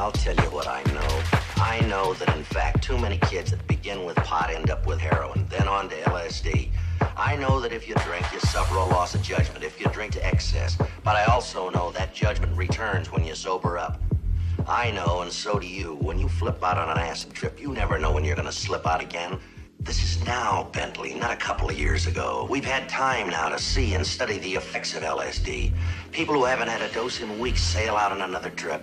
I'll tell you what I know. I know that in fact, too many kids that begin with pot end up with heroin, then on to LSD. I know that if you drink, you suffer a loss of judgment if you drink to excess. But I also know that judgment returns when you sober up. I know, and so do you. When you flip out on an acid trip, you never know when you're gonna slip out again. This is now, Bentley, not a couple of years ago. We've had time now to see and study the effects of LSD. People who haven't had a dose in weeks sail out on another trip.